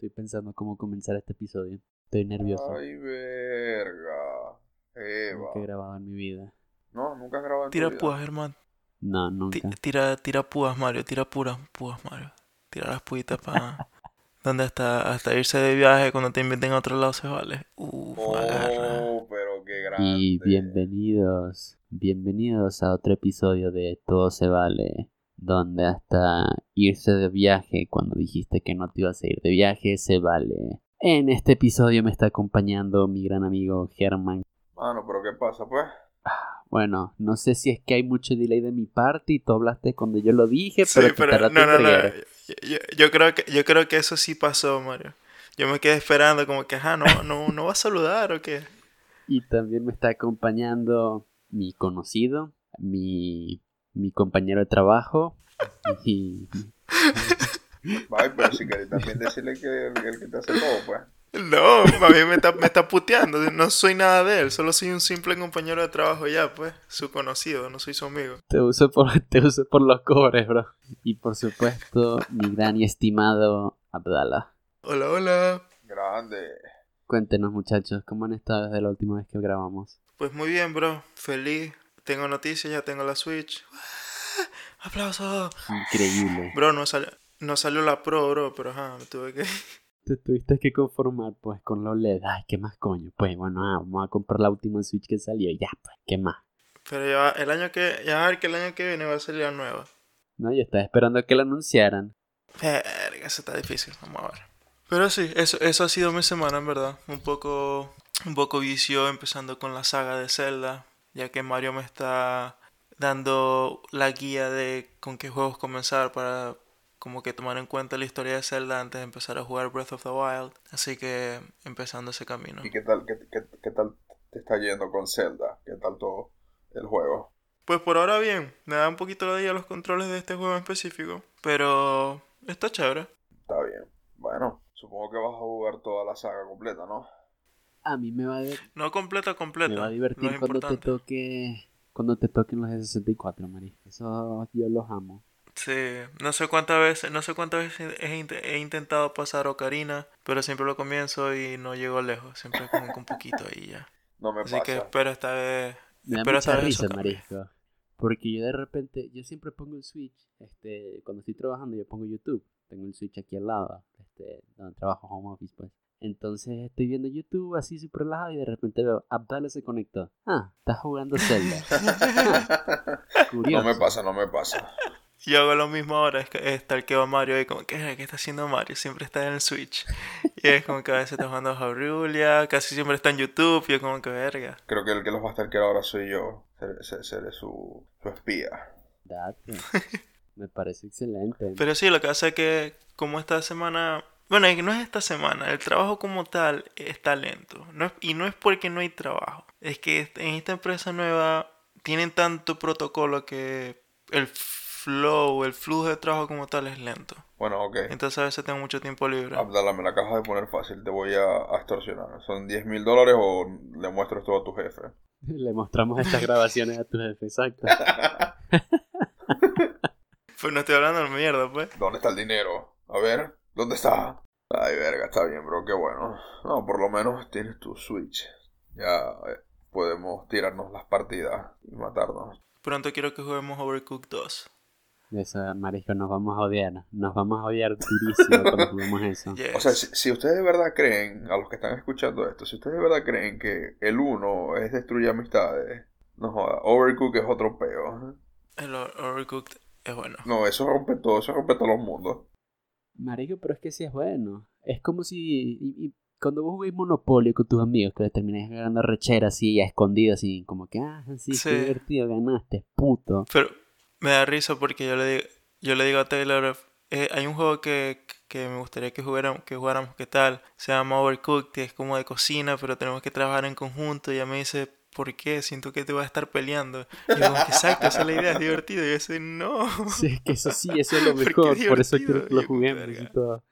Estoy pensando cómo comenzar este episodio. Estoy nervioso. Ay, verga. Eva. Nunca he grabado en mi vida. No, nunca has grabado en tu Tira vida? púas, hermano. No, nunca. Tira, tira púas, Mario. Tira puras púas, Mario. Tira las puitas para... donde hasta, hasta irse de viaje cuando te inviten a otro lado se vale. Uf, agarra. Oh, pero qué grande. Y bienvenidos, bienvenidos a otro episodio de Todo se vale, donde hasta irse de viaje cuando dijiste que no te ibas a ir de viaje se vale. En este episodio me está acompañando mi gran amigo Germán. Mano, pero ¿qué pasa, pues? Bueno, no sé si es que hay mucho delay de mi parte y tú hablaste cuando yo lo dije, Sí, pero, te pero no, no, no. yo- yo creo que, yo creo que eso sí pasó, Mario. Yo me quedé esperando como que, ajá, no, no, no va a saludar o qué. Y también me está acompañando mi conocido, mi, mi compañero de trabajo y Ay, pero si querés también decirle que el, el que te hace todo, pues. No, a mí me está, me está puteando. No soy nada de él, solo soy un simple compañero de trabajo ya, pues. Su conocido, no soy su amigo. te uso por, te uso por los cobres, bro. Y por supuesto, mi gran y estimado Abdala. Hola, hola. Grande. Cuéntenos, muchachos, ¿cómo han estado desde la última vez que grabamos? Pues muy bien, bro. Feliz. Tengo noticias, ya tengo la Switch. ¡Aplausos! Increíble. Bro, no salió, no salió la Pro, bro, pero ajá, me tuve que... Te tuviste que conformar, pues, con la OLED. Ay, ¿qué más, coño? Pues, bueno, ah, vamos a comprar la última Switch que salió. y Ya, pues, ¿qué más? Pero ya el año que... Ya a ver que el año que viene va a salir la nueva. No, yo estaba esperando a que la anunciaran. Verga, eso está difícil, vamos a ver. Pero sí, eso, eso ha sido mi semana, en verdad. Un poco, un poco vicio empezando con la saga de Zelda, ya que Mario me está dando la guía de con qué juegos comenzar para como que tomar en cuenta la historia de Zelda antes de empezar a jugar Breath of the Wild. Así que empezando ese camino. ¿Y qué tal, qué, qué, qué tal te está yendo con Zelda? ¿Qué tal todo el juego? Pues por ahora bien, me da un poquito de día los controles de este juego en específico, pero está chévere. Está bien. Bueno, supongo que vas a jugar toda la saga completa, ¿no? A mí me va a, No completa, completa. me va a no divertir cuando te toque... Cuando te toquen los de 64, Mari. Eso yo los amo. Sí, no sé cuántas veces, no sé cuántas veces he, he intentado pasar Ocarina, pero siempre lo comienzo y no llego lejos, siempre como un poquito ahí ya. No me Así pasa. que espero esta vez, Me da espero esta mucha vez risa, cambie. marisco. Porque yo de repente, yo siempre pongo el Switch, este, cuando estoy trabajando yo pongo YouTube. Tengo el Switch aquí al lado, este, donde trabajo home office, pues. Entonces estoy viendo YouTube así súper relajado y de repente veo, Abdala se conectó. Ah, está jugando Zelda. no Curioso. me pasa, no me pasa. Yo hago lo mismo ahora, es que está el que va Mario ahí como que ¿qué está haciendo Mario? Siempre está en el Switch. Y es como que a veces está jugando a Hyrule, casi siempre está en YouTube, y yo como que verga. Creo que el que los va a estar que ahora soy yo. Seré, seré- seré su, su espía. Date. Me parece excelente. Pero sí, lo que hace es que como esta semana, bueno, es que no es esta semana, el trabajo como tal está lento. No es- y no es porque no hay trabajo, es que est- en esta empresa nueva tienen tanto protocolo que el flow, el flujo de trabajo como tal es lento. Bueno, ok. Entonces a veces tengo mucho tiempo libre. Abdala, me la acabas de poner fácil. Te voy a, a extorsionar. ¿Son 10 mil dólares o le muestro esto a tu jefe? Le mostramos estas grabaciones a tu jefe, exacto. Pues no estoy hablando de mierda, pues. ¿Dónde está el dinero? A ver, ¿dónde está? Ay, verga, está bien, bro, qué bueno. No, por lo menos tienes tu Switch. Ya eh, podemos tirarnos las partidas y matarnos. Pronto quiero que juguemos Overcooked 2. Eso, marisco, nos vamos a odiar. Nos vamos a odiar durísimo cuando juguemos eso. Yes. O sea, si, si ustedes de verdad creen, a los que están escuchando esto, si ustedes de verdad creen que el uno es destruir amistades, no joda, Overcook es otro peo. El Overcooked es bueno. No, eso rompe todo, eso rompe todos los mundos. Marico, pero es que sí es bueno. Es como si. y- y cuando vos jugáis Monopolio con tus amigos, que le termináis ganando rechera así, a escondidas, así, como que, ah, sí, Sí. qué divertido, ganaste, puto. Pero me da risa porque yo le digo, yo le digo a Taylor, eh, hay un juego que, que me gustaría que jugáramos, que jugáramos, ¿qué tal? Se llama Overcooked, que es como de cocina, pero tenemos que trabajar en conjunto. Y ella me dice, ¿por qué? Siento que te vas a estar peleando. Y yo exacto, esa es la idea, es divertido. Y yo dice, no. Sí, es que eso sí, eso es lo mejor, es por eso quiero que lo juguemos verga. y todo.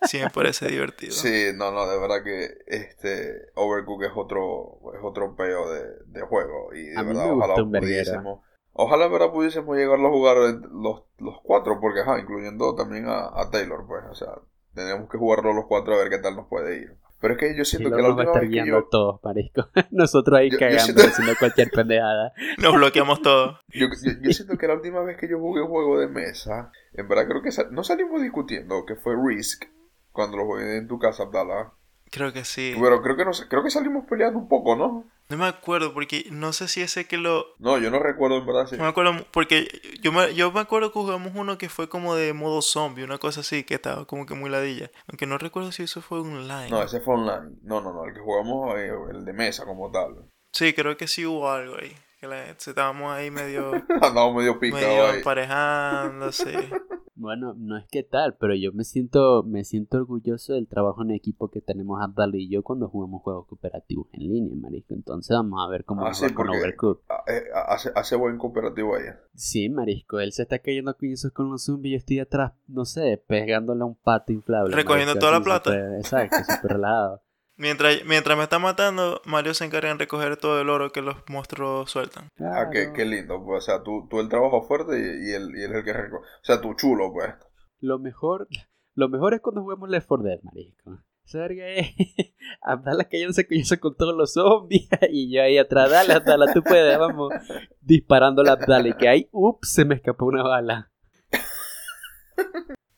Sí, me parece divertido. Sí, no, no, de verdad que este Overcook es otro, es otro peo de, de juego. Y de A verdad, ojalá pudiésemos. Ojalá verdad pudiésemos llegarlo a jugar los, los cuatro, porque ajá, incluyendo también a, a Taylor, pues, o sea, Tendríamos que jugarlo los cuatro a ver qué tal nos puede ir. Pero es que yo siento que la última vez que yo, todos, marisco. Nosotros ahí Yo- yo cagando, siento- haciendo cualquier pendejada. Nos bloqueamos todo. yo, yo- yo siento que la última vez que yo jugué un juego de mesa, en verdad creo que no salimos discutiendo, que fue Risk, cuando lo jugué en tu casa, Abdallah. Creo que sí. Pero creo que no sé- creo que salimos peleando un poco, ¿no? No me acuerdo porque no sé si ese que lo... No, yo no recuerdo en verdad si. No me acuerdo porque yo me, yo me acuerdo que jugamos uno que fue como de modo zombie, una cosa así, que estaba como que muy ladilla. Aunque no recuerdo si eso fue online. No, ese fue online. No, no, no, el que jugamos, eh, el de mesa como tal. Sí, creo que sí hubo algo ahí. Que la- estábamos ahí medio, Andamos medio picado medio ahí. emparejando, sí. Bueno, no es que tal, pero yo me siento, me siento orgulloso del trabajo en equipo que tenemos Abdal y yo cuando jugamos juegos cooperativos en línea, marisco. Entonces vamos a ver cómo Ah, nos sí, va con Overcooked. Eh, hace, hace buen cooperativo ahí. Sí, marisco, él se está cayendo a coñazos con los zombies y yo estoy atrás, no sé, pegándole a un pato inflable. Recogiendo marisco, toda la plata. exacto, súper relajado. Mientras, mientras me está matando, Mario se encarga en recoger todo el oro que los monstruos sueltan. Ah, qué, qué lindo. Pues, o sea, tú, tú el trabajo fuerte y, y él, y él es el que recoge. O sea, tú chulo, pues. Lo mejor, lo mejor es cuando jugamos Left 4 Dead, marisco. Esa verga es Abdala cayéndose a coñazo con todos los zombies y yo ahí atrás, dale Abdala, tú puedes, vamos, disparando a Abdala y que ahí, ups, se me escapó una bala.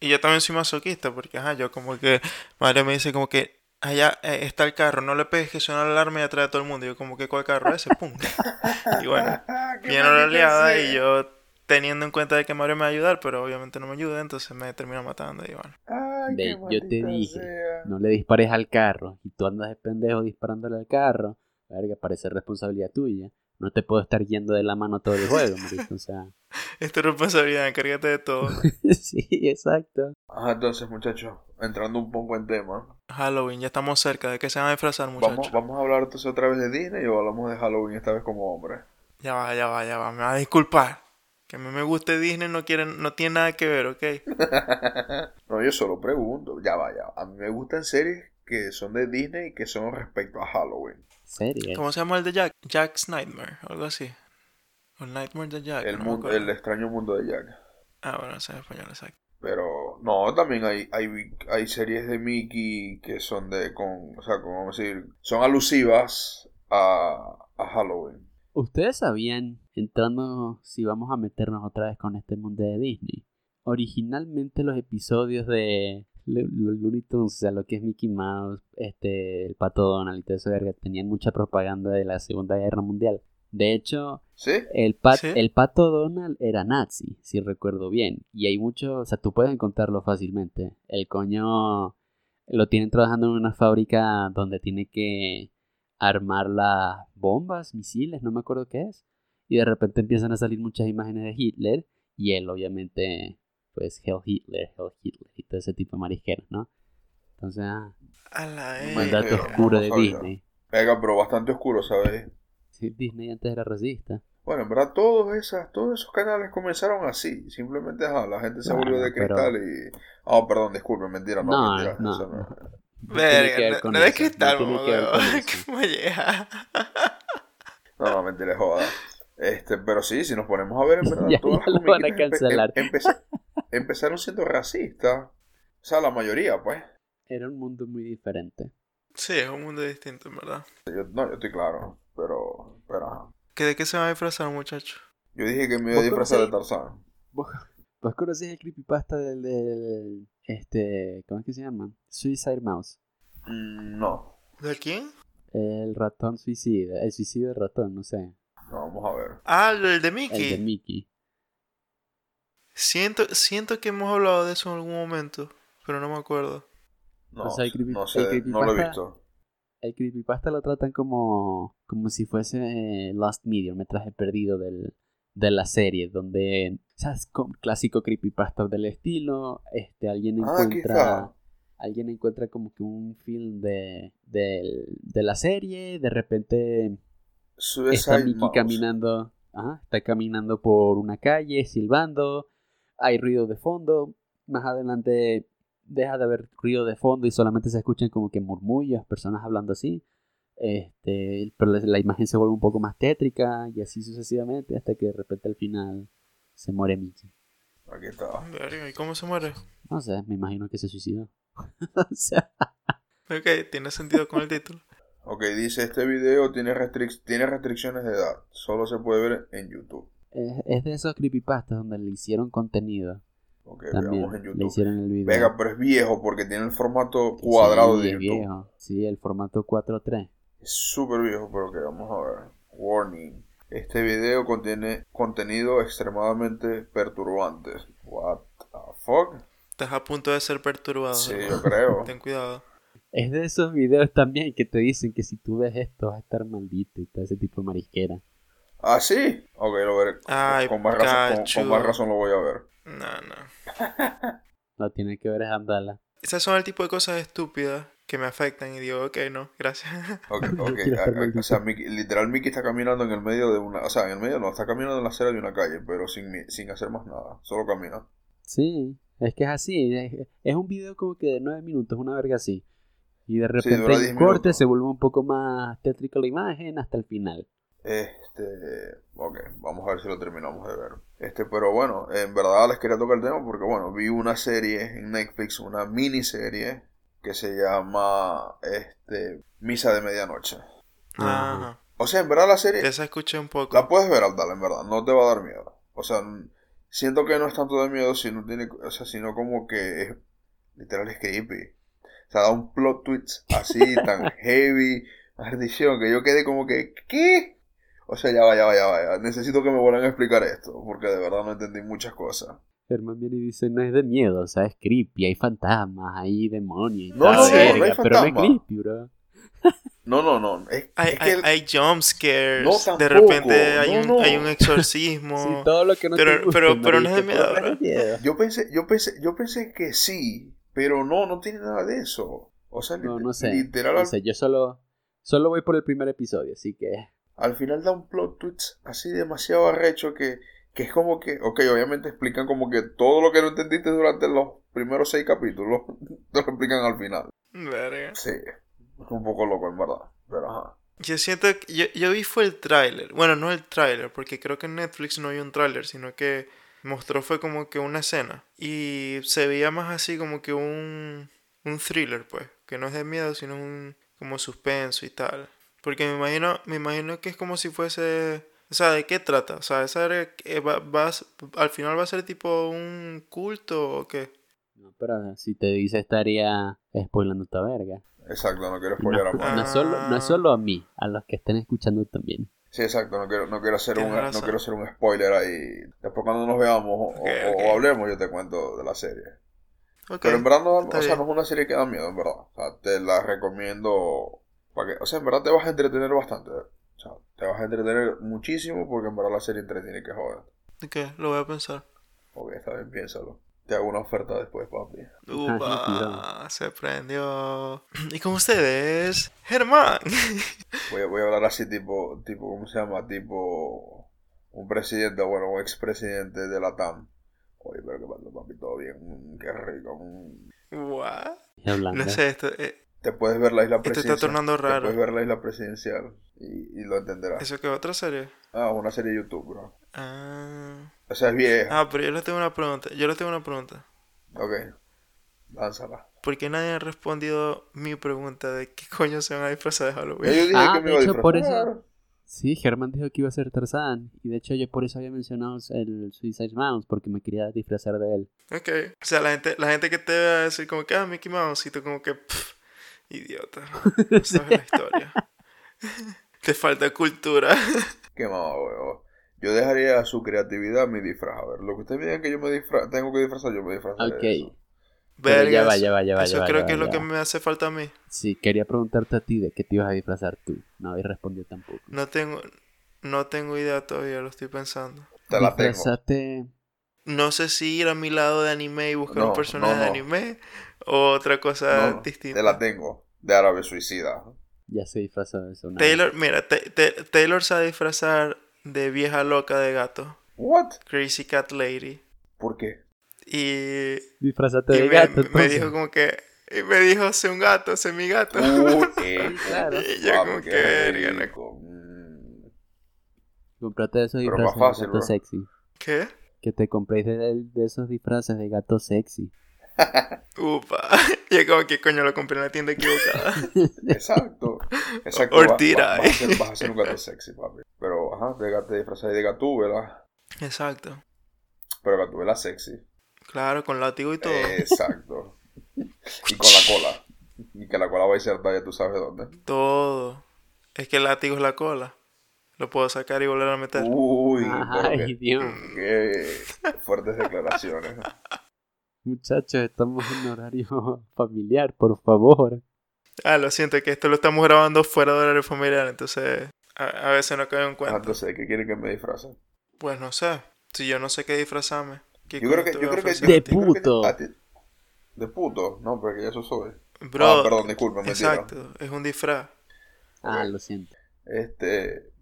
Y yo también soy masoquista, porque ajá, yo como que Mario me dice como que allá eh, está el carro, no le pegues que suena la alarma y atrae a todo el mundo. Y yo como que ¿cuál carro es ese? Pum. Y bueno, Qué viene la sea. y yo teniendo en cuenta de que Mario me va a ayudar, pero obviamente no me ayuda, entonces me termina matando y bueno. Ay, Ve, yo te dije, sea. No le dispares al carro y tú andas de pendejo disparándole al carro, verga, parece responsabilidad tuya. No te puedo estar yendo de la mano todo el juego, marisco, o sea. Es tu responsabilidad, encárgate de todo. sí, exacto. Ajá, entonces, muchachos, entrando un poco en tema, Halloween, ya estamos cerca de que se van a disfrazar, muchachos. vamos, vamos a hablar entonces otra vez de Disney o hablamos de Halloween esta vez como hombre. Ya va, ya va, ya va, me va a disculpar. Que a mí me guste Disney no, quieren, no tiene nada que ver, ¿ok? no, yo solo pregunto, ya vaya. A mí me gustan series que son de Disney y que son respecto a Halloween. Serio. ¿Cómo se llama el de Jack? Jack's Nightmare, algo así. O Nightmare de Jack. El, no mundo, el extraño mundo de Jack. Ah, bueno, ese es español, exacto. Pero no, también hay, hay, hay series de Mickey que son de, con, o sea, como decir, son alusivas a, a Halloween. Ustedes sabían, entrando, si vamos a meternos otra vez con este mundo de Disney, originalmente los episodios de los Looney Tunes, o sea, lo que es Mickey Mouse, este, el Pato Donald y todo eso, verga, tenían mucha propaganda de la Segunda Guerra Mundial. De hecho, ¿Sí? el, pat- ¿Sí? el Pato Donald era nazi, si recuerdo bien. Y hay mucho, o sea, tú puedes encontrarlo fácilmente. El coño lo tienen trabajando en una fábrica donde tiene que armar las bombas, misiles, no me acuerdo qué es. Y de repente empiezan a salir muchas imágenes de Hitler. Y él, obviamente, pues, Hell Hitler, Hell Hitler y todo ese tipo de marisqueros, ¿no? Entonces, ah, A la Me mandato pero oscuro no de sabía. Disney. Venga, pero bastante oscuro, ¿sabes? Sí, Disney antes era racista. Bueno, en verdad todos, esas, todos esos canales comenzaron así. Simplemente ajá, la gente se volvió de pero- cristal y... Oh, perdón, disculpe, mentira, no, No, mentira. no. eso no. No Verga, no, no de eso, cristal, no que. No, no, mentira, joda. Este, pero sí, si nos ponemos a ver, en verdad, Ya- todas ya las lo van a empe- cancelar. em- empeza- empezaron siendo racistas. O sea, la mayoría, pues. Era un mundo muy diferente. Sí, es un mundo distinto, en verdad. Yo, no, yo estoy claro, pero, pero. ¿Que ¿De qué se van a disfrazar, muchachos? Yo dije que me iba a ¿Vos disfrazar de? Tarzán. ¿Vos, vos conocés el creepypasta del, del. Este. ¿Cómo es que se llama? Suicide Mouse. Mm, no, ¿De quién? El ratón suicida. El suicidio del ratón, no sé. no, vamos a ver. Ah, el de El Mickey. de Mickey. Siento, siento que hemos hablado de eso en algún momento, pero no me acuerdo. No, O sea, el creepy- no el sé, no lo he creepypasta- visto. El creepypasta lo tratan como. Como si fuese eh, Lost Media, un metraje perdido del, de la serie. Donde. ¿Sabes? Como clásico creepypasta del estilo. Este, alguien Ah, encuentra. alguien encuentra como que un film de, del- de la serie, de repente está Mickey Mouse. caminando, ajá, está caminando por una calle, silbando, hay ruido de fondo, más adelante deja de haber ruido de fondo y solamente se escuchan como que murmullos, personas hablando así, este, pero la, la imagen se vuelve un poco más tétrica y así sucesivamente hasta que de repente al final se muere Mickey. Aquí está. ¿Y cómo se muere? No sé, me imagino que se suicidó. o sea, Ok, tiene sentido con el título. Ok, dice, este video tiene, restric- tiene restricciones de edad. Solo se puede ver en YouTube. Es, es de esos creepypastas donde le hicieron contenido. Ok, También veamos en le YouTube. hicieron el video. Venga, pero es viejo porque tiene el formato cuadrado Sí, de es YouTube. viejo. Sí, el formato 4.3. Es súper viejo, pero que vamos a ver. Warning. Este video contiene contenido extremadamente perturbante. What the fuck? Estás a punto de ser perturbado. Sí, yo creo. Ten cuidado. Es de esos videos también que te dicen que si tú ves esto vas a estar maldito y todo ese tipo de marisquera. ¿Ah, sí? Ok, lo veré. Ay, con, más razón, con- más razón lo voy a ver. No, no. Lo tienes que ver es Andala. Esas son el tipo de cosas estúpidas que me afectan y digo, ok, no, gracias. Ok, ok. quiero estar a- a- maldito. o sea, Mickey- literal Mickey está caminando en el medio de una... O sea, en el medio no, está caminando en la acera de una calle, pero sin, mi- sin hacer más nada. Solo camina. Sí, es que es así. Es, es un video como que de 9 minutos, una verga así. Y de Sí, repente 10 un corte, minutos. se vuelve un poco más tétrica la imagen hasta el final. Este, ok, vamos a ver si lo terminamos de ver. Este, pero bueno, en verdad les quería tocar el tema porque, bueno, vi una serie en Netflix, una miniserie que se llama, este, Misa de Medianoche. Ajá. O sea, en verdad la serie esa escuché un poco. la puedes ver, Abdala, en verdad, no te va a dar miedo. O sea, siento que no es tanto de miedo, sino, tiene, o sea, sino como que es, literal es creepy. O sea, da un plot twist así, tan heavy, maldición, que yo quedé como que, ¿qué? O sea, ya va, ya va, ya va, ya. Necesito que me vuelvan a explicar esto, porque de verdad no entendí muchas cosas. Germán viene y dice, no es de miedo, o sea, es creepy, hay fantasmas, hay demonios No, no, no, verga, no hay pero no es creepy, bro. No, no, no. Es, Hay, es que hay, el- hay jump scares. No, de repente hay, No, un, no. hay un exorcismo. Sí, todo lo que no Pero- te guste, pero- pero no es de miedo, pero no es ¿verdad? miedo. yo pensé, yo pensé, yo pensé que sí, pero no, no tiene nada de eso. O sea, No, no sé, literal no sé, yo solo, solo voy por el primer episodio, así que... al final da un plot twist así demasiado arrecho que, que es como que, ok, obviamente explican como que todo lo que no entendiste durante los primeros seis capítulos, te lo explican al final. Verga. Sí, es un poco loco en verdad, pero ajá. Yo siento que yo, yo vi fue el tráiler. Bueno, no el tráiler, porque creo que en Netflix no hay un tráiler, sino que mostró fue como que una escena. Y se veía más así como que un, un thriller, pues. Que no es de miedo, sino un como suspenso y tal. Porque me imagino, me imagino que es como si fuese... O sea, ¿de qué trata? O sea, esa era- eh, va, a al final va a ser tipo un culto o qué. No, pero si te dice estaría spoilando esta verga. Exacto, no quiero No, spoiler a no más. es solo, no es solo a mí, a los que estén escuchando también. Sí, exacto, no quiero, no quiero hacer un, no quiero hacer un spoiler ahí. Después cuando nos veamos o, hablemos yo te cuento de la serie. Pero en verdad no, o sea, no es una serie que da miedo, en verdad. O sea, te la recomiendo para que, o sea, en verdad te vas a entretener bastante. O sea, te vas a entretener muchísimo porque en verdad la serie entretiene que joder. Ok, lo voy a pensar. Ok, está bien, piénsalo. Te hago una oferta después, papi. Upa, se prendió. Y con ustedes, Germán. Voy a, voy a hablar así tipo, tipo, ¿cómo se llama? Tipo un presidente, bueno, un expresidente de la TAM. Oye, pero que pasa, papi, todo bien, Mm, qué rico. mm. What? No sé, esto, eh, Te puedes ver la isla esto presidencial. está tornando Te raro. puedes ver la isla presidencial y, y lo entenderás. ¿Eso qué otra serie? Ah, una serie de YouTube, bro. Ah. O sea, es vieja. ah, pero yo les tengo una pregunta. Yo les tengo una pregunta. Ok. Lánzala. ¿Por qué nadie ha respondido mi pregunta de qué coño se van a disfrazar de Halloween? yo dije Ah, que me iba a hecho, por disfrazar. eso- Sí, Germán dijo que iba a ser Tarzán. Y de hecho yo por eso había mencionado el Suicide Mouse, porque me quería disfrazar de él. Ok. O sea, la gente, la gente que te va a decir como que, ah, Mickey Mouse, y tú como que, pff, idiota. No sabes la historia. te falta cultura. Qué mamá, huevo. Yo dejaría a su creatividad mi disfraz. A ver, lo que ustedes me digan que yo me disfra tengo que disfrazar, yo me disfrazaré Ok. de eso. Ya va, ya va, ya va, Eso ya va, creo ya que es lo que me hace falta a mí. Sí, quería preguntarte a ti de qué te ibas a disfrazar tú. No habéis respondido tampoco. No tengo, no tengo idea todavía, lo estoy pensando. Te la tengo. No sé si ir a mi lado de anime y buscar No, un personaje no, de anime o otra cosa No, distinta. te la tengo. De árabe suicida. Ya se disfrazó de eso. una Taylor, mira, Ta- Ta- Taylor se va a disfrazar de vieja loca de gato. What? Crazy Cat Lady. ¿Por qué? Y. Disfrazate y de me, gato. me entonces. dijo como que... Y me dijo, sé un gato, sé mi gato. Uh, eh, Claro. Y yo como que verga, ¿no? rico. Mm. Comprate esos disfraces fácil, de gato bro. sexy. ¿Qué? Que te compréis de, de esos disfraces de gato sexy. Upa. Y es como que coño lo compré en la tienda equivocada. Exacto. Exacto. Va- I? Vas, a ser, vas a ser un gato sexy, papi. Pero, ajá, te, te disfrazas de gatúbela. Exacto. Pero gatúbela sexy. Claro, con látigo y todo. Exacto. Y con la cola. Y que la cola va a insertar ya tú sabes dónde. Todo. Es que el látigo es la cola. Lo puedo sacar y volver a meter. Uy, Ay, qué, Dios. qué fuertes declaraciones. Muchachos, estamos en horario familiar, por favor. Ah, lo siento, que esto lo estamos grabando fuera de horario familiar, entonces a, a veces no cae en Ah, cuenta. Entonces, ¿qué quieren que me disfrace? Pues no sé. Si yo no sé qué disfrazarme. ¿qué Yo creo que, yo creo que, De que puto. De puto, no, porque eso soy. Bro, ah, perdón, disculpa, mentira. exacto, es un disfraz. Ah, lo siento. Este,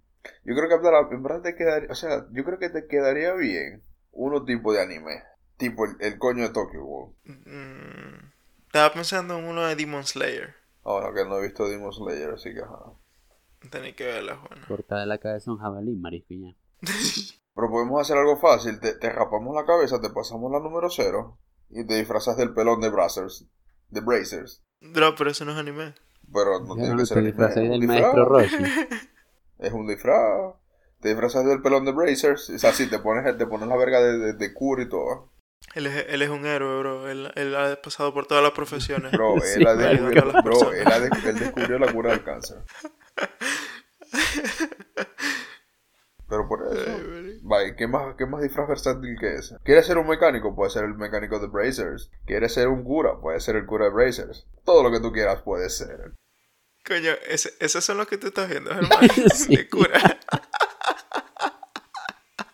yo creo que en verdad te quedaría, o sea, yo creo que te quedaría bien uno tipo de anime, tipo el, el coño de Tokyo Ghoul. Mm, estaba pensando en uno de Demon Slayer. Ahora que no he visto Demon Slayer, así que ajá. Tenía que verla, bueno. Corta de la cabeza un jabalí, ya. Pero podemos hacer algo fácil, te, te rapamos la cabeza, te pasamos la número cero y te disfrazas del pelón de Brazers, de Brazers. Bro, pero eso no es anime. Pero no Ya tiene no que ser te anime, un del disfraz. maestro Roshi. Es un disfraz. Te disfrazas del pelón de Brazers, o sea, sí, te pones, te pones la verga de, de, de cura y todo. Él es, él es un héroe, bro. Él, él ha pasado por todas las profesiones. Bro, Sí, él, ha descubierto, Todas las bro, personas. él, ha de- él descubrió la cura del cáncer. Pero por eso. Vaya, ¿qué más, ¿qué más disfraz versátil que ese? ¿Quieres ser un mecánico? Puede ser el mecánico de Brazers. ¿Quieres ser un cura? Puede ser el cura de Brazers. Todo lo que tú quieras puede ser. Coño, ese, esos son los que tú estás viendo, hermano. Sí. De cura.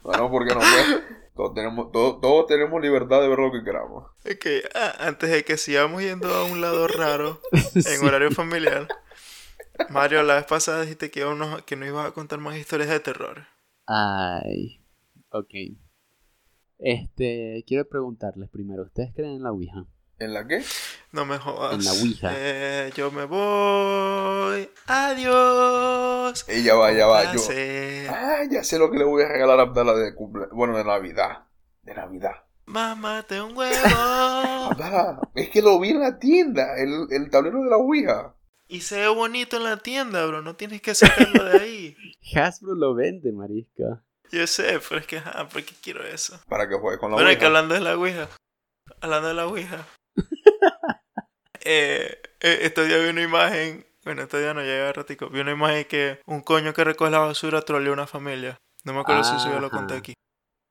Bueno, porque no pues, todos tenemos, todos, todos tenemos libertad de ver lo que queramos. Ok, ah, antes de que sigamos yendo a un lado raro en Sí. horario familiar, Mario, la vez pasada dijiste que, unos, que no ibas a contar más historias de terror. Ay, ok. Este, quiero preguntarles primero, ¿ustedes creen en la Ouija? ¿En la qué? No me jodas. En la Ouija. Eh, yo me voy. Adiós. Ella Eh, va, ya va. Yo, ah, ya sé lo que le voy a regalar a Abdala de cumple, bueno, de Navidad. De Navidad. Mámate un huevo. Abdala, es que lo vi en la tienda, el, el tablero de la Ouija. y se ve bonito en la tienda, bro. No tienes que sacarlo de ahí. Hasbro lo vende, marisca. Yo sé, pero es que, ajá, ¿por qué quiero eso? Para que juegue con la Bueno, es que Ouija. hablando de la Ouija. Hablando de la Ouija. eh, eh, estos días vi una imagen. Bueno, estos días no llega ratico. Vi una imagen que un coño que recoge la basura troleó a una familia. No me acuerdo si eso ya lo conté Ajá. aquí.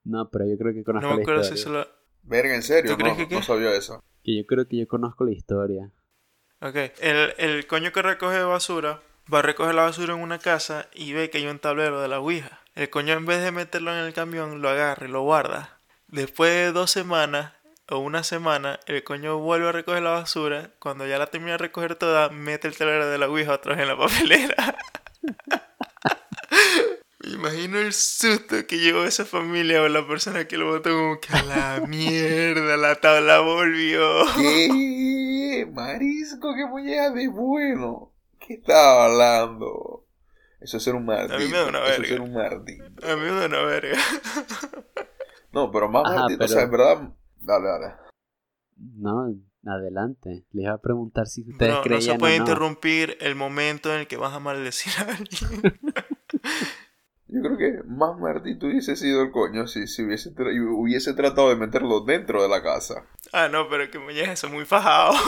No, pero yo creo que conozco No me la acuerdo si historia. eso lo. Verga, en serio, ¿Tú crees no, que qué? no sabía eso. Que yo creo que yo conozco la historia. Ok. El, el coño que recoge basura va a recoger la basura en una casa y ve que hay un tablero de la Ouija. El coño en vez de meterlo en el camión lo agarra y lo guarda. Después de dos semanas o una semana, el coño vuelve a recoger la basura. Cuando ya la termina de recoger toda, mete el tablero de la Ouija otra vez en la papelera. Me imagino el susto que llevó esa familia o la persona que lo votó como que a la mierda, la tabla volvió. ¿Qué? Marisco, qué molleja de bueno. ¿Qué estaba hablando? Eso es ser un maldito. A mí me da una Eso es verga. ser un maldito. A mí me da una verga. No, pero más Ajá, maldito. O pero- sea, en verdad. Dale, dale. No, adelante. Les iba a preguntar si ustedes no creían se puede o no. interrumpir el momento en el que vas a maldecir a alguien. Yo creo que más maldito hubiese sido el coño si, si hubiese, tra- hubiese tratado de meterlo dentro de la casa. ah, no, pero que me eso muy fajado.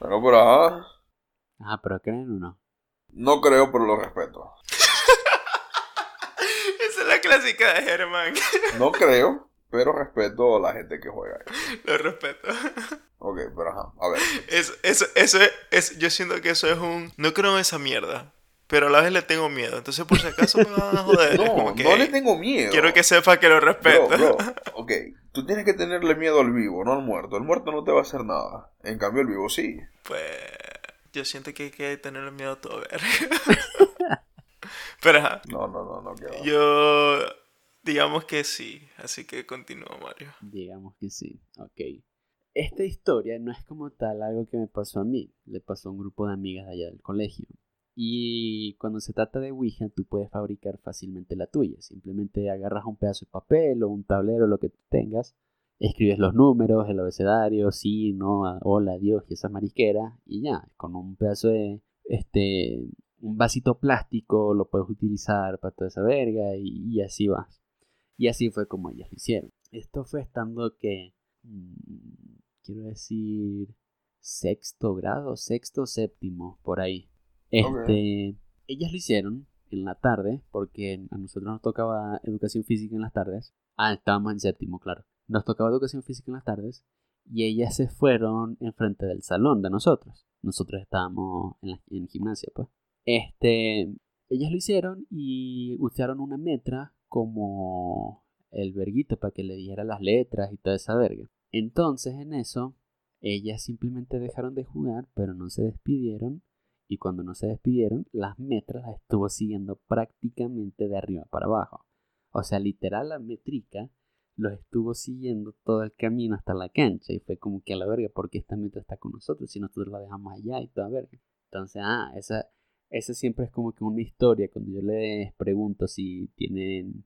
Bueno, pero ajá. Ah, pero creen o no. No creo, pero lo respeto. Esa es la clásica de Germán. No creo, pero respeto a la gente que juega. ahí. Lo respeto. Ok, pero ajá. A ver. Eso, eso, eso es, es- yo siento que eso es un... No creo en esa mierda, pero a la vez le tengo miedo. Entonces por si acaso me van a joder. es No, como que, no le tengo miedo. Quiero que sepa que lo respeto. Bro, bro, ok, tú tienes que tenerle miedo al vivo, no al muerto. El muerto no te va a hacer nada. En cambio, el vivo sí. Pues yo siento que hay que tenerle miedo a todo ver. pero ajá, No, no, no, no, que va. yo digamos que sí. Así que continúa Mario. Digamos que sí. Ok. Esta historia no es como tal algo que me pasó a mí. Le pasó a un grupo de amigas allá del colegio. Y cuando se trata de Ouija, tú puedes fabricar fácilmente la tuya. Simplemente agarras un pedazo de papel o un tablero, lo que tengas, escribes los números, el abecedario, sí, no, hola, Dios y esas marisqueras, y ya, con un pedazo de, este, un vasito plástico lo puedes utilizar para toda esa verga y así vas. Y así fue como ellas lo hicieron. Esto fue estando que, mm, quiero decir, sexto grado, sexto, séptimo, por ahí. Este, ellas lo hicieron en la tarde, porque a nosotros nos tocaba educación física en las tardes. Ah, estábamos en séptimo, claro. Nos tocaba educación física en las tardes y ellas se fueron enfrente del salón de nosotros. Nosotros estábamos en, la, en gimnasia, pues. Este, ellas lo hicieron y usaron una metra como el verguito para que le dijera las letras y toda esa verga. Entonces, en eso, ellas simplemente dejaron de jugar, pero no se despidieron. Y cuando no se despidieron, las metras las estuvo siguiendo prácticamente de arriba para abajo. O sea, literal, la métrica los estuvo siguiendo todo el camino hasta la cancha. Y fue como que a la verga, porque esta metra está con nosotros si nosotros la dejamos allá y toda verga. Entonces, ah, esa, esa siempre es como que una historia. Cuando yo les pregunto si tienen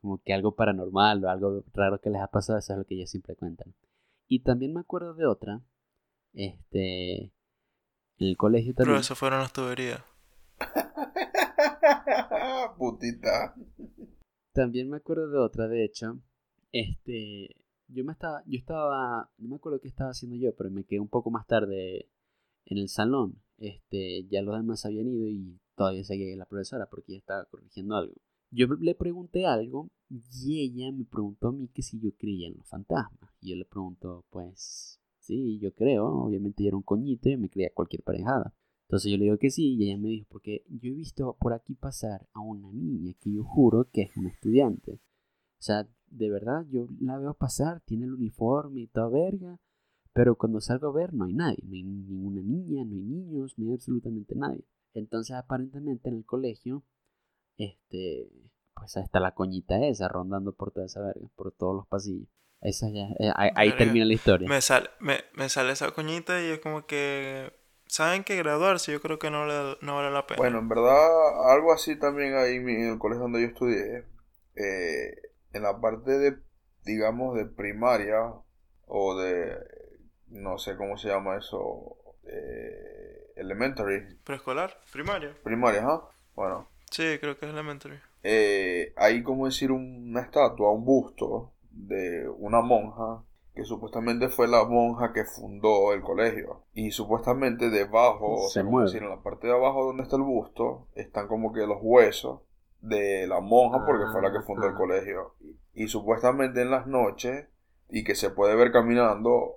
como que algo paranormal o algo raro que les ha pasado, eso es lo que ellos siempre cuentan. Y también me acuerdo de otra. Este. En el colegio Pero también. eso fueron las tuberías. Putita. También me acuerdo de otra, de hecho. Este. Yo me estaba. Yo estaba. No me acuerdo qué estaba haciendo yo, pero me quedé un poco más tarde en el salón. Este. Ya los demás habían ido y todavía seguía la profesora porque ella estaba corrigiendo algo. Yo le pregunté algo y ella me preguntó a mí que si yo creía en los fantasmas. Y yo le pregunto, pues. Sí, yo creo. Obviamente yo era un coñito y me creía cualquier parejada. Entonces yo le digo que sí y ella me dijo, porque yo he visto por aquí pasar a una niña que yo juro que es una estudiante. O sea, de verdad, yo la veo pasar, tiene el uniforme y toda verga, pero cuando salgo a ver no hay nadie, no hay ninguna niña, no hay niños, no hay absolutamente nadie. Entonces aparentemente en el colegio, este, pues ahí está la coñita esa rondando por toda esa verga, por todos los pasillos. Esa ya, eh, ahí, termina la historia. Me sale, me, me sale esa coñita y es como que... ¿Saben que graduarse? Yo creo que no, le- no vale la pena. Bueno, en verdad, algo así también ahí en el colegio donde yo estudié. eh, en la parte de, digamos, de primaria o de, no sé cómo se llama eso, eh, elementary, ¿Preescolar? ¿Primaria? primaria, ¿ah? Bueno, Sí, creo que es elementary. eh, hay como decir una estatua, un busto de una monja que supuestamente fue la monja que fundó el colegio. Y supuestamente debajo, o Se mueve. decir, en la parte de abajo donde está el busto, están como que los huesos de la monja porque fue la que fundó el Ah. colegio. Y, y supuestamente en las noches, y que se puede ver caminando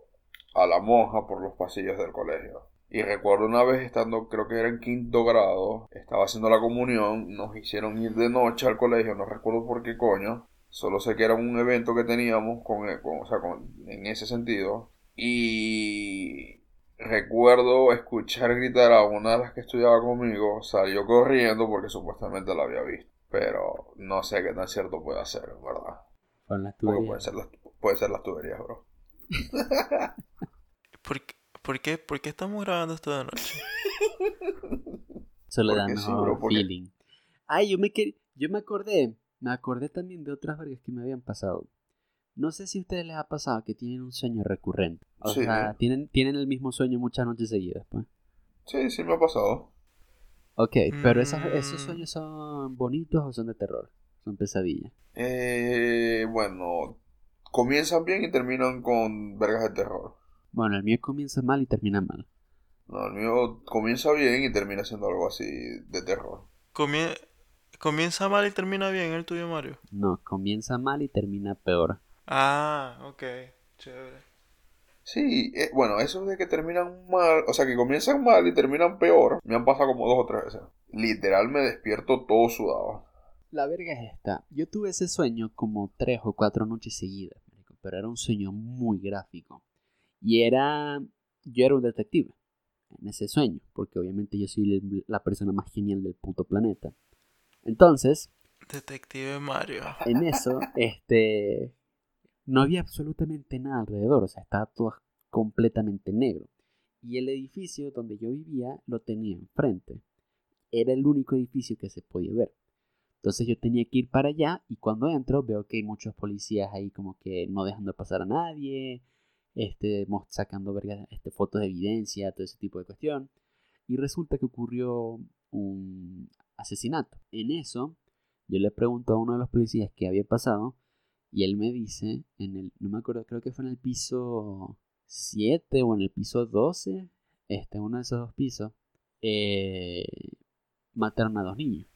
a la monja por los pasillos del colegio. Y recuerdo una vez estando, creo que era en quinto grado, estaba haciendo la comunión, nos hicieron ir de noche al colegio, no recuerdo por qué coño, solo sé que era un evento que teníamos con, con- o sea, con- en ese sentido. Y recuerdo escuchar gritar a una de las que estudiaba conmigo, salió corriendo porque supuestamente la había visto. Pero no sé qué tan cierto puede ser, ¿verdad? Con las Porque tuberías. pueden ser las, pueden ser las tuberías, bro. ¿Por qué, por qué, por qué estamos grabando esto de noche? Eso le da sí, feeling. Ay, yo me, que- yo me acordé. Me acordé también de otras vergas que me habían pasado. No sé si a ustedes les ha pasado que tienen un sueño recurrente. O Sí. sea, tienen, tienen el mismo sueño muchas noches seguidas, pues. Sí, sí me ha pasado. Ok, pero esas- esos Mm. sueños son bonitos o son de terror. Son pesadillas. Eh, bueno, comienzan bien y terminan con vergas de terror. Bueno, el mío comienza mal y termina mal. No, el mío comienza bien y termina siendo algo así de terror. Comie- comienza mal y termina bien el tuyo, Mario. No, comienza mal y termina peor. Ah, ok. Chévere. Sí, eh, bueno, eso de que terminan mal, o sea, que comienzan mal y terminan peor, me han pasado como dos o tres veces. Literal me despierto todo sudado. La verga es esta. Yo tuve ese sueño como tres o cuatro noches seguidas, pero era un sueño muy gráfico. Y era. Yo era un detective en ese sueño, porque obviamente yo soy la persona más genial del puto planeta. Entonces, Detective Mario. en eso, este. No había absolutamente nada alrededor, o sea, estaba todo completamente negro. Y el edificio donde yo vivía lo tenía enfrente. Era el único edificio que se podía ver. Entonces yo tenía que ir para allá y cuando entro veo que hay muchos policías ahí como que no dejando pasar a nadie, este, sacando este, fotos de evidencia, todo ese tipo de cuestión. Y resulta que ocurrió un asesinato. En eso, yo le pregunto a uno de los policías qué había pasado y él me dice, en el, no me acuerdo, creo que fue en el piso 7 o en el piso 12, este, uno de esos dos pisos, eh, mataron a dos niños,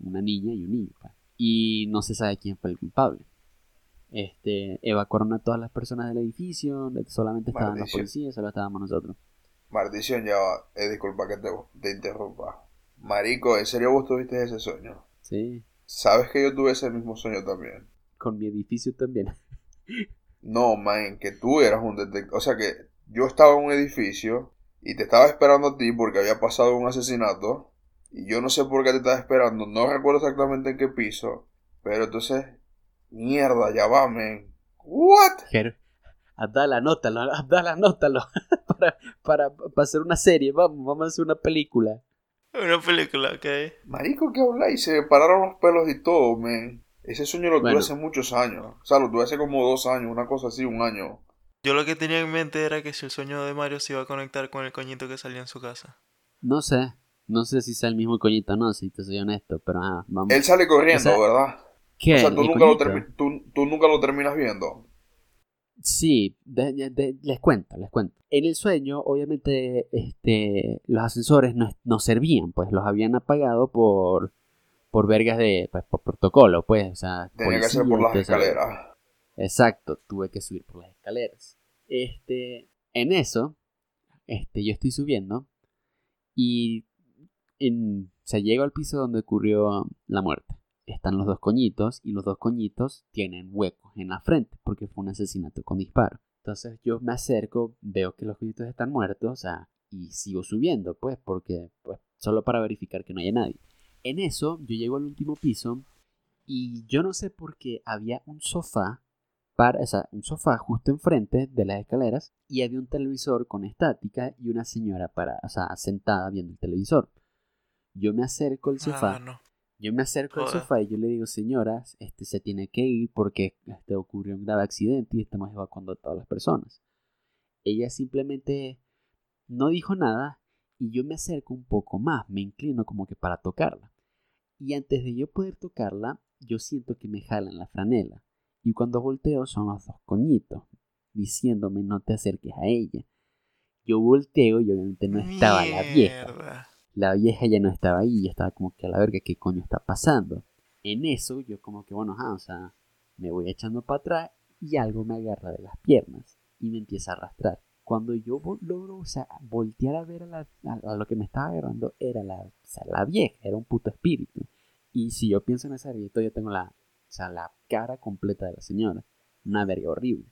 una niña y un niño. Y no se sabe quién fue el culpable. Este, evacuaron a todas las personas del edificio, solamente estaban los policías, solo estábamos nosotros. Maldición, ya va. Eh, disculpa que te, te interrumpa. Marico, ¿en serio vos tuviste ese sueño? Sí. ¿Sabes que yo tuve ese mismo sueño también? Con mi edificio también. no, man, que tú eras un detective. O sea que yo estaba en un edificio y te estaba esperando a ti porque había pasado un asesinato. Y yo no sé por qué te estaba esperando. No recuerdo exactamente en qué piso. Pero entonces, mierda, ya va, man. ¿What? Abdala, anótalo, Abdala, anótalo. para, para, para hacer una serie, vamos, vamos a hacer una película. Una película, ok. Marico, ¿qué habláis? Se pararon los pelos y todo, man. Ese sueño lo tuve hace muchos años. O sea, lo tuve hace como dos años, una cosa así, un año. Yo lo que tenía en mente era que si el sueño de Mario se iba a conectar con el coñito que salía en su casa. No sé. No sé si sea el mismo coñito o no, si te soy honesto, pero ah, vamos. Él sale corriendo, ¿verdad? ¿Qué? O sea, tú nunca, lo tú, tú nunca lo terminas viendo. Sí, les cuento, les cuento. En el sueño, obviamente, este, los ascensores no, servían, pues los habían apagado por, por vergas de, pues, por protocolo, pues, o sea. Tenía que ser por las escaleras. Exacto, tuve que subir por las escaleras. Este, en eso, este, yo estoy subiendo y se llega al piso donde ocurrió la muerte están los dos coñitos y los dos coñitos tienen huecos en la frente porque fue un asesinato con disparo. Entonces yo me acerco, veo que los coñitos están muertos, o sea, y sigo subiendo, pues, porque, pues, solo para verificar que no haya nadie. En eso, yo llego al último piso y yo no sé por qué había un sofá, para, un sofá justo enfrente de las escaleras y había un televisor con estática y una señora para, sentada viendo el televisor. Yo me acerco al sofá ah, yo me acerco al sofá y yo le digo, señora, este se tiene que ir porque este, ocurrió un grave accidente y estamos evacuando a todas las personas. Ella simplemente no dijo nada y yo me acerco un poco más, me inclino como que para tocarla. Y antes de yo poder tocarla, yo siento que me jalan la franela. Y cuando volteo son los dos coñitos, diciéndome no te acerques a ella. Yo volteo y obviamente no estaba la vieja la vieja ya no estaba ahí, ya estaba como que a la verga, ¿qué coño está pasando? En eso yo como que, bueno, o sea, me voy echando para atrás y algo me agarra de las piernas y me empieza a arrastrar. Cuando yo logro, o sea, voltear a ver a, lo que me estaba agarrando, era la, la vieja, era un puto espíritu. Y si yo pienso en esa viejita, yo tengo la, o sea, la cara completa de la señora. Una verga horrible.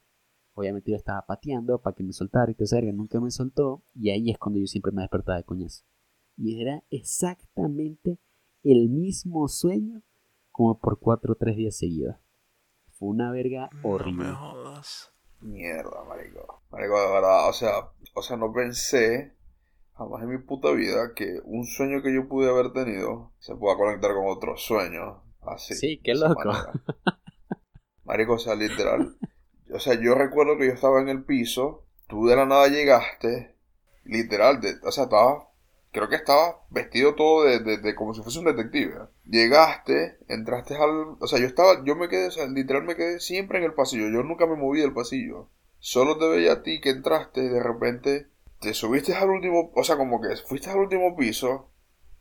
Obviamente yo estaba pateando para que me soltara y que verga nunca me soltó. Y ahí es cuando yo siempre me despertaba de coñazo y era exactamente el mismo sueño como por cuatro o tres días seguidos. Fue una verga horrible. Mierda, marico. Marico, de verdad, o sea, o sea, no pensé jamás en mi puta vida que un sueño que yo pude haber tenido se pueda conectar con otro sueño. Así. Sí, qué loco. Marico, o sea, literal. O sea, yo recuerdo que yo estaba en el piso, tú de la nada llegaste, literal, de, o sea, estaba creo que estaba vestido todo de, como si fuese un detective. Llegaste, entraste al... O sea, yo estaba, yo me quedé, o sea, literal me quedé siempre en el pasillo. Yo nunca me moví del pasillo. Solo te veía a ti que entraste y de repente te subiste al último, o sea, como que fuiste al último piso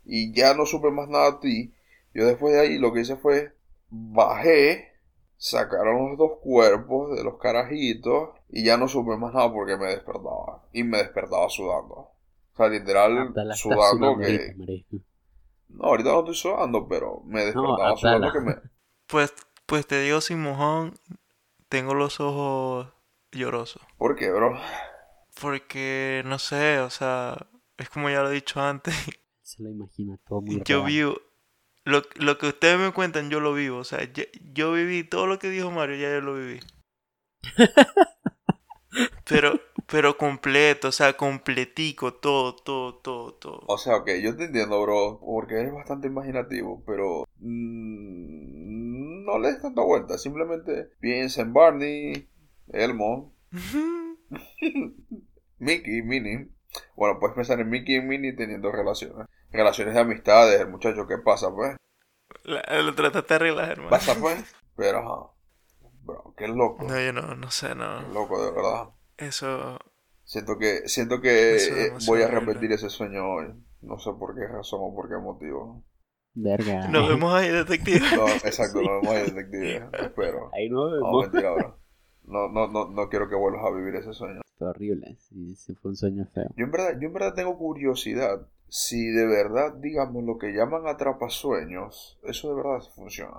y ya no supe más nada de ti. Yo después de ahí lo que hice fue bajé, sacaron los dos cuerpos de los carajitos y ya no supe más nada porque me despertaba. Y me despertaba sudando. O sea, literal, sudando que... no, ahorita no estoy sudando, pero me despertaba sudando que me... Pues, pues te digo sin mojón, tengo los ojos llorosos. ¿Por qué, bro? Porque, no sé, o sea, es como ya lo he dicho antes. Se lo imagina todo muy Yo vivo... Lo, lo, que ustedes me cuentan, yo lo vivo. O sea, yo, yo viví todo lo que dijo Mario, ya yo lo viví. Pero, pero completo, o sea, completico, todo, todo, todo, todo. O sea, ok, yo te entiendo, bro, porque eres bastante imaginativo, pero... Mmm, no le des tanta vuelta. Simplemente piensa en Barney, Elmo, Mickey, Minnie. Bueno, puedes pensar en Mickey y Minnie teniendo relaciones. Relaciones de amistades, el muchacho, ¿qué pasa, pues? La- lo trataste de arreglar, hermano. Pasa, pues. Pero, ajá. Bro, qué loco. No, yo no, no sé, Qué no. loco, de verdad. Eso. Siento que, siento que eh, voy a repetir ese sueño hoy. No sé por qué razón o por qué motivo. Verga. Nos vemos ahí, detective. No, exacto, no vemos ahí, detective. Espero. Ahí no No, vemos. mentira, bro. No, no, no, no quiero que vuelvas a vivir ese sueño. Fue horrible. Sí, sí, fue un sueño feo. Yo en verdad, yo en verdad tengo curiosidad si de verdad, digamos, lo que llaman atrapasueños, eso de verdad funciona.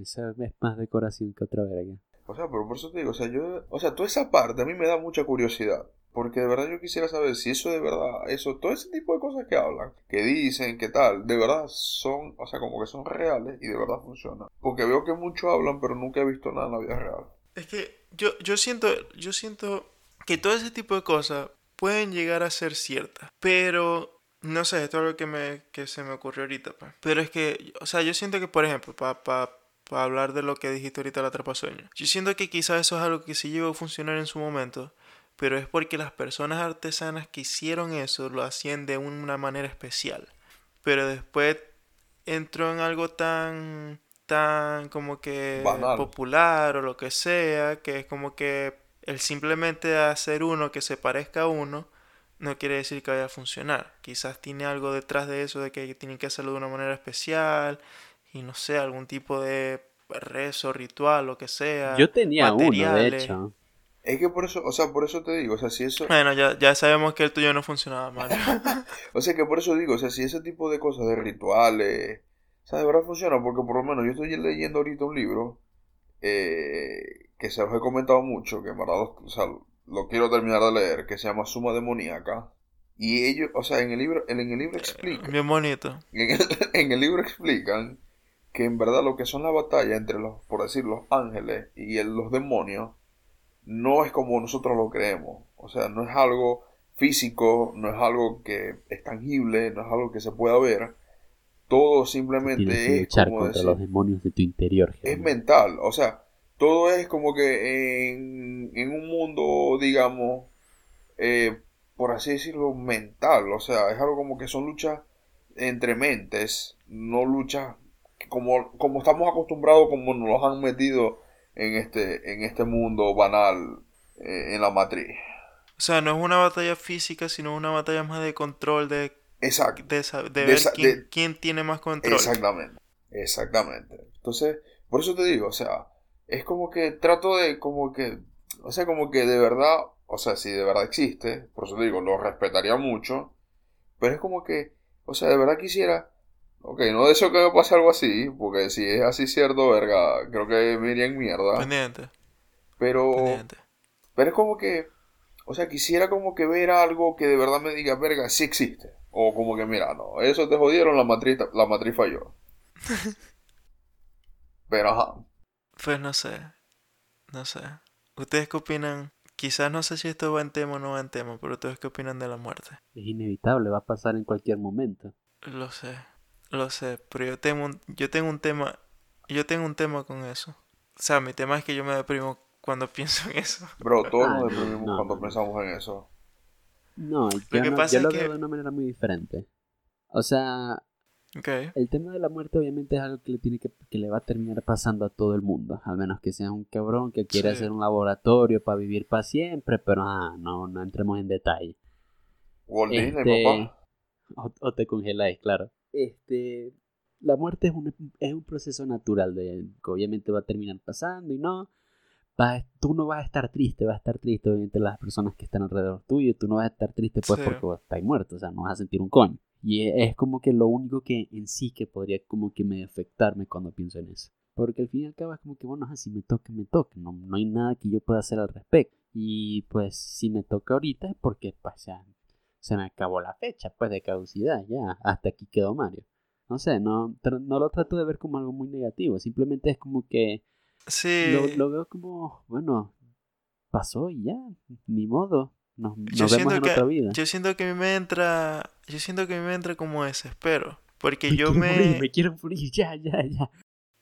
Esa es más decoración que otra verga. O sea, pero por eso te digo, o sea, yo, o sea, toda esa parte a mí me da mucha curiosidad. Porque de verdad yo quisiera saber si eso de verdad, eso, todo ese tipo de cosas que hablan, que dicen, que tal, de verdad son, o sea, como que son reales y de verdad funcionan. Porque veo que muchos hablan, pero nunca he visto nada en la vida real. Es que yo, yo siento, yo siento que todo ese tipo de cosas pueden llegar a ser ciertas. Pero, no sé, esto es algo que, me, que se me ocurrió ahorita. pues. Pero es que, o sea, yo siento que, por ejemplo, para hablar de lo que dijiste ahorita, la atrapasueño. Yo siento que quizás eso es algo que sí llegó a funcionar en su momento. Pero es porque las personas artesanas que hicieron eso lo hacían de una manera especial. Pero después entró en algo tan tan como que Banal. popular o lo que sea, que es como que el simplemente hacer uno que se parezca a uno no quiere decir que vaya a funcionar. Quizás tiene algo detrás de eso de que tienen que hacerlo de una manera especial y no sé, algún tipo de rezo, ritual, lo que sea. Yo tenía uno, de materiales. hecho. Es que por eso, o sea, por eso te digo, o sea, si eso, Bueno, ya, ya sabemos que el tuyo no funcionaba mal. o sea, que por eso digo, o sea, si ese tipo de cosas, de rituales, o sea, de verdad funciona, porque por lo menos yo estoy leyendo ahorita un libro eh, que se los he comentado mucho, que en verdad, lo- o sea, lo quiero terminar de leer, que se llama Suma Demoníaca. Y ellos, o sea, en el libro, en el libro explican, Bien bonito. en el, en el libro explican que en verdad lo que son las batallas entre los, por decir, los ángeles y el- los demonios, no es como nosotros lo creemos. O sea, no es algo físico, no es algo que es tangible, no es algo que se pueda ver. Todo simplemente es luchar como contra decir, los demonios de tu interior. es mental. O sea, todo es como que en, en un mundo, digamos, eh, por así decirlo, mental. O sea, es algo como que son luchas entre mentes, no luchas como, como estamos acostumbrados, como nos los han metido en este, en este mundo banal, eh, en la matriz. O sea, no es una batalla física, sino una batalla más de control, de, Exacto. de, de De ver quién, de- quién tiene más control. Exactamente, exactamente. Entonces, por eso te digo, o sea, es como que trato de, como que, o sea, como que de verdad, o sea, si de verdad existe, por eso te digo, lo respetaría mucho, pero es como que, o sea, de verdad quisiera, ok, no deseo que me pase algo así, porque si es así cierto, verga, creo que me iría en mierda, Pendiente, pero, pendiente. pero es como que, o sea, quisiera como que ver algo que de verdad me diga, verga, sí existe. O como que, mira, no, eso te jodieron, la matriz, la matriz falló. Pero, ajá. Pues no sé, no sé. ¿Ustedes qué opinan? Quizás no sé si esto va en tema o no va en tema, pero ¿ustedes qué opinan de la muerte? Es inevitable, va a pasar en cualquier momento. Lo sé, lo sé, pero yo tengo un, yo tengo un tema, yo tengo un tema con eso. O sea, mi tema es que yo me deprimo cuando pienso en eso. Bro, todos Ah, nos no, deprimimos no, cuando no. pensamos en eso. No, yo, que no- pasa yo es lo que- veo de una manera muy diferente. O sea, el tema de la muerte obviamente es algo que le tiene que, que le va a terminar pasando a todo el mundo. Al menos que sea un cabrón que quiere Sí. hacer un laboratorio para vivir para siempre, pero ah, no, no entremos en detalle. Walt Disney, Este, papá. O, o te congeláis, claro. Este, la muerte es un, es un proceso natural de, que obviamente va a terminar pasando y no. va- tú no vas a estar triste, vas a estar triste obviamente las personas que están alrededor tuyo, tú no vas a estar triste pues Sí. porque estás muerto, o sea, no vas a sentir un coño. Y e- es como que lo único que en sí que podría como que medio afectarme cuando pienso en eso. Porque al fin y al cabo es como que, bueno, si me toca, me toca. No, no hay nada que yo pueda hacer al respecto. Y pues si me toca ahorita es porque pues se me acabó la fecha pues de caducidad. Ya, hasta aquí quedó Mario. No sé, no, no lo trato de ver como algo muy negativo. Simplemente es como que sí. lo, lo veo como, bueno, pasó y ya, ni modo. Nos, Yo nos vemos en que- otra vida. Yo siento que a mí me entra, yo siento que a mí me entra como desespero, porque Me yo me, morir, me quiero morir, ya, ya, ya.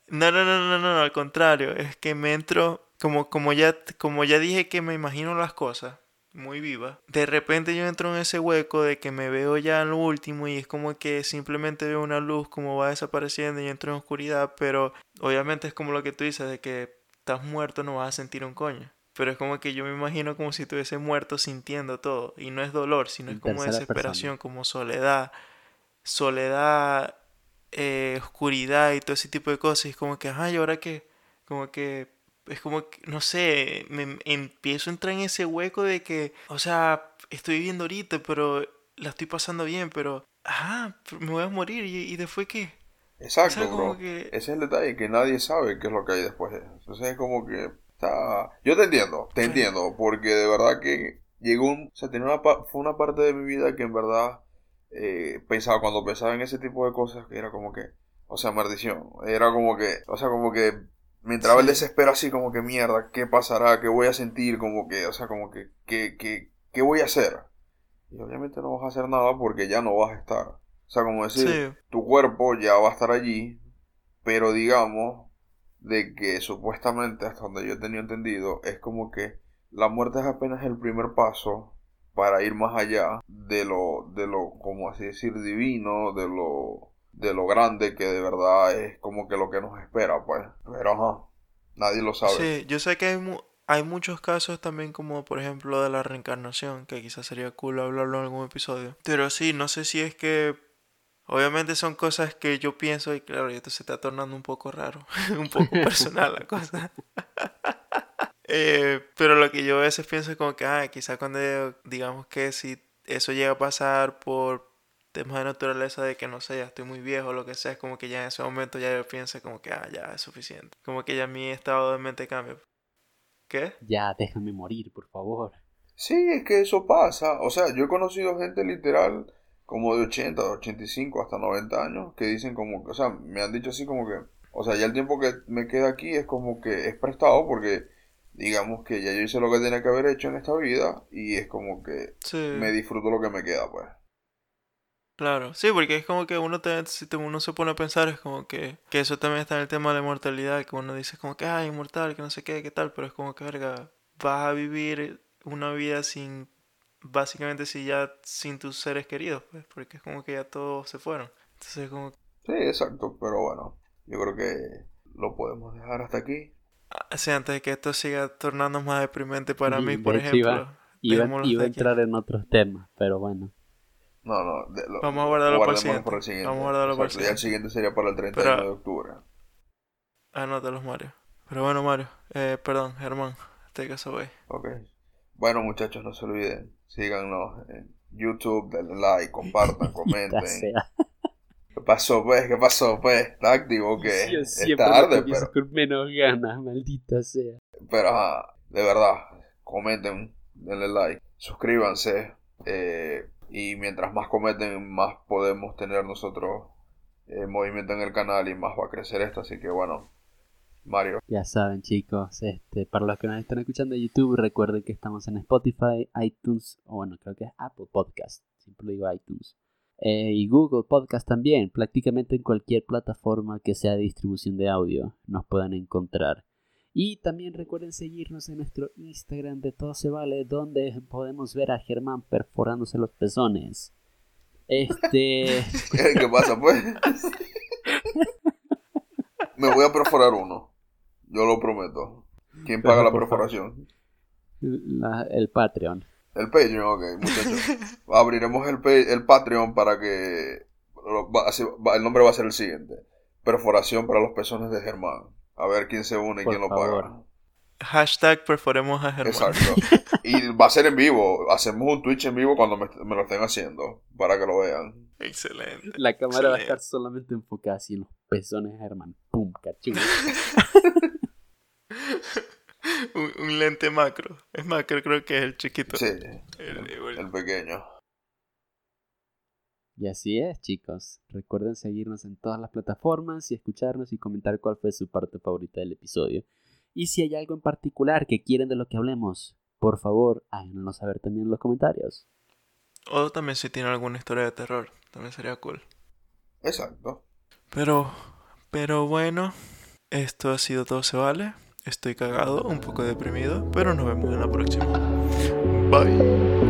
No, no, no, no, no, al contrario. Es que me entro, como, como, ya, como ya dije que me imagino las cosas muy vivas, de repente yo entro en ese hueco de que me veo ya en lo último y es como que simplemente veo una luz como va desapareciendo y entro en oscuridad, pero obviamente es como lo que tú dices, de que estás muerto no vas a sentir un coño. Pero es como que yo me imagino como si estuviese muerto sintiendo todo. Y no es dolor, sino es como desesperación, como soledad. Soledad, eh, oscuridad y todo ese tipo de cosas. Y es como que, ajá, ¿y ahora qué? Como que, es como que, no sé, me empiezo a entrar en ese hueco de que, o sea, estoy viviendo ahorita, pero la estoy pasando bien, pero, ajá, me voy a morir y, después qué. Exacto, bro. Ese es el detalle, que nadie sabe qué es lo que hay después. Entonces es como que yo te entiendo, te entiendo, porque de verdad que llegó un... O sea, tenía una, fue una parte de mi vida que en verdad eh, pensaba, cuando pensaba en ese tipo de cosas, que era como que... O sea, maldición. Era como que... O sea, como que me entraba el desespero así como que mierda, ¿qué pasará? ¿Qué voy a sentir? Como que, o sea, como que, ¿qué, qué, qué voy a hacer? Y obviamente no vas a hacer nada porque ya no vas a estar. O sea, como decir, tu cuerpo ya va a estar allí, pero digamos, de que supuestamente, hasta donde yo he tenido entendido, es como que la muerte es apenas el primer paso para ir más allá de lo, de lo, como así decir, divino, de lo, de lo grande que de verdad es como que lo que nos espera, pues. Pero ajá, nadie lo sabe. Sí, yo sé que hay, hay muchos casos también como por ejemplo de la reencarnación, que quizás sería cool hablarlo en algún episodio. Pero sí, no sé si es que Obviamente son cosas que yo pienso y claro, esto se está tornando un poco raro, un poco personal la cosa. Eh, pero lo que yo a veces pienso es como que, ah, quizás cuando digamos que si eso llega a pasar por temas de naturaleza de que no sé, ya estoy muy viejo o lo que sea, es como que ya en ese momento ya yo pienso como que, ah, ya es suficiente. Como que ya mi estado de mente cambia. ¿Qué? Ya, déjame morir, por favor. Sí, es que eso pasa. O sea, yo he conocido gente literal como de 80, 85 hasta 90 años, que dicen como, o sea, me han dicho así como que, o sea, ya el tiempo que me queda aquí es como que es prestado porque digamos que ya yo hice lo que tenía que haber hecho en esta vida y es como que me disfruto lo que me queda, pues. Claro, sí, porque es como que uno, te, si uno se pone a pensar, es como que, que eso también está en el tema de la inmortalidad, que uno dice como que, ah, inmortal, que no sé qué, qué tal, pero es como que, verga, vas a vivir una vida sin básicamente si ya sin tus seres queridos, pues, porque es como que ya todos se fueron. Entonces como... Sí, exacto, pero bueno, yo creo que lo podemos dejar hasta aquí. Ah, sí, antes de que esto siga tornando más deprimente para mí, por ejemplo. Iba, iba, a entrar en otros temas, pero bueno. No, no. Vamos a guardarlo para el, siguiente. Vamos a guardarlo para el siguiente. Ya el siguiente sería para el 31 de octubre. Anótalos, Mario. Pero bueno, Mario. Eh, perdón, Germán. Take us away. Ok. Bueno, muchachos, no se olviden. Síganos en YouTube, denle like, compartan, comenten. ¿Qué pasó, pues? ¿Qué pasó, pues? ¿Está activo que es tarde, pero... con menos ganas, maldita sea. Pero, de verdad, comenten, denle like, suscríbanse. Eh, y mientras más comenten, más podemos tener nosotros eh, movimiento en el canal y más va a crecer esto. Así que, bueno, Mario. Ya saben, chicos, este, para los que nos están escuchando en YouTube, recuerden que estamos en Spotify, iTunes, o bueno, creo que es Apple Podcast, siempre digo iTunes, eh, y Google Podcast también, prácticamente en cualquier plataforma que sea de distribución de audio nos puedan encontrar. Y también recuerden seguirnos en nuestro Instagram de Todo Se Vale, donde podemos ver a Germán perforándose los pezones. Este. ¿Qué pasa, pues? Me voy a perforar uno. Yo lo prometo. ¿Quién paga la perforación? el Patreon. El Patreon, ok, muchachos. Abriremos el, el Patreon para que. el nombre va a ser el siguiente: Perforación para los pezones de Germán. A ver quién se une y quién lo paga. Hashtag perforemos a Germán. Exacto. Y va a ser en vivo. Hacemos un Twitch en vivo cuando me, lo estén haciendo. Para que lo vean. Excelente. La cámara va a estar solamente enfocada así en los pezones de Germán. ¡Pum! Cachín. un, lente macro. Es macro, creo que es el chiquito. Sí. El, pequeño. Y así es, chicos. Recuerden seguirnos en todas las plataformas y escucharnos y comentar cuál fue su parte favorita del episodio. Y si hay algo en particular que quieren de lo que hablemos, por favor, háganos saber también en los comentarios. O también si tienen alguna historia de terror, también sería cool. Exacto. Pero, pero bueno, Esto ha sido Todo Se Vale. Estoy cagado, un poco deprimido, pero nos vemos en la próxima. Bye.